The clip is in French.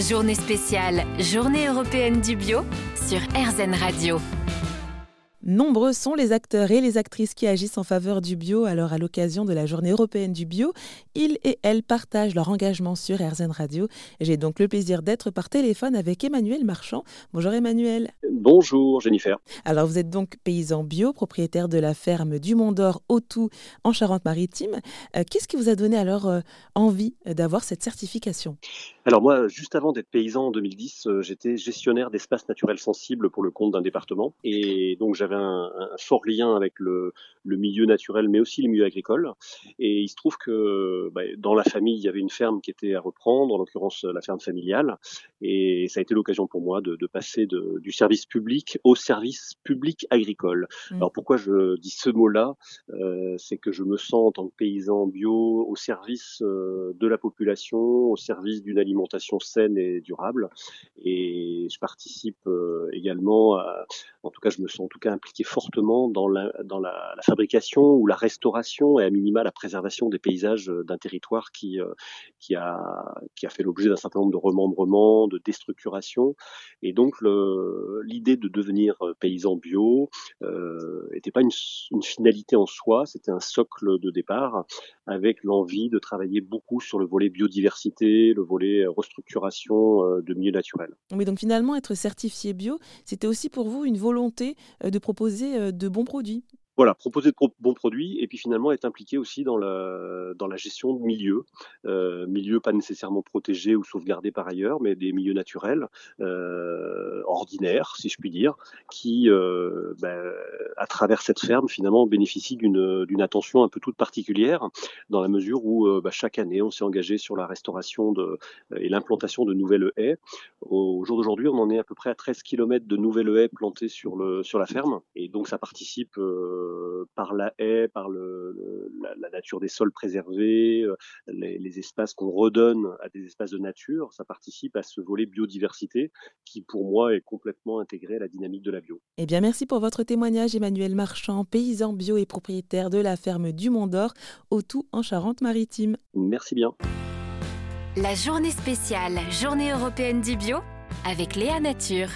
Journée spéciale, Journée européenne du bio sur RZN Radio. Nombreux sont les acteurs et les actrices qui agissent en faveur du bio. Alors, à l'occasion de la Journée européenne du bio, ils et elles partagent leur engagement sur RZN Radio. J'ai donc le plaisir d'être par téléphone avec Emmanuel Marchand. Bonjour Emmanuel. Bonjour Jennifer. Alors, vous êtes donc paysan bio, propriétaire de la ferme du Mont d'Or au Tout en Charente-Maritime. Euh, qu'est-ce qui vous a donné alors euh, envie d'avoir cette certification? Alors, moi, juste avant d'être paysan en 2010, euh, j'étais gestionnaire d'espaces naturels sensibles pour le compte d'un département. Et donc, j'avais un, fort lien avec le, milieu naturel, mais aussi le milieu agricole. Et il se trouve que bah, dans la famille, il y avait une ferme qui était à reprendre, en l'occurrence la ferme familiale. Et ça a été l'occasion pour moi de, passer du service public au service public agricole. Mmh. Alors pourquoi je dis ce mot-là? Euh, C'est que je me sens en tant que paysan bio au service euh, de la population, au service d'une alimentation saine et durable. Et je participe euh, également, en tout cas je me sens en tout cas impliqué fortement dans la, fabrication ou la restauration et à minima la préservation des paysages euh, d'un territoire qui, euh, qui, a, fait l'objet d'un certain nombre de remembrements, de déstructuration. Et donc l'idée de devenir paysan bio n'était pas une, finalité en soi, c'était un socle de départ avec l'envie de travailler beaucoup sur le volet biodiversité, le volet restructuration de milieux naturels. Oui, donc finalement, être certifié bio, c'était aussi pour vous une volonté de proposer euh, de bons produits voilà, proposer de bons produits et puis finalement être impliqué aussi dans la, dans la gestion de milieux, euh, milieux pas nécessairement protégés ou sauvegardés par ailleurs, mais des milieux naturels, euh, ordinaires, si je puis dire, qui, euh, ben, à travers cette ferme, finalement, bénéficient d'une, attention un peu toute particulière, dans la mesure où ben, chaque année, on s'est engagé sur la restauration de, et l'implantation de nouvelles haies. Au jour d'aujourd'hui, on en est à peu près à 13 km de nouvelles haies plantées sur, le, sur la ferme, et donc ça participe euh, par la haie, par le, la, nature des sols préservés, euh, les, espaces qu'on redonne à des espaces de nature, ça participe à ce volet biodiversité qui, pour moi, est complètement intégré à la dynamique de la bio. Eh bien, merci pour votre témoignage, Emmanuel Marchand, paysan bio et propriétaire de la ferme du Mont d'Or, au tout en Charente-Maritime. Merci bien. La journée spéciale, journée européenne du bio, avec Léa Nature.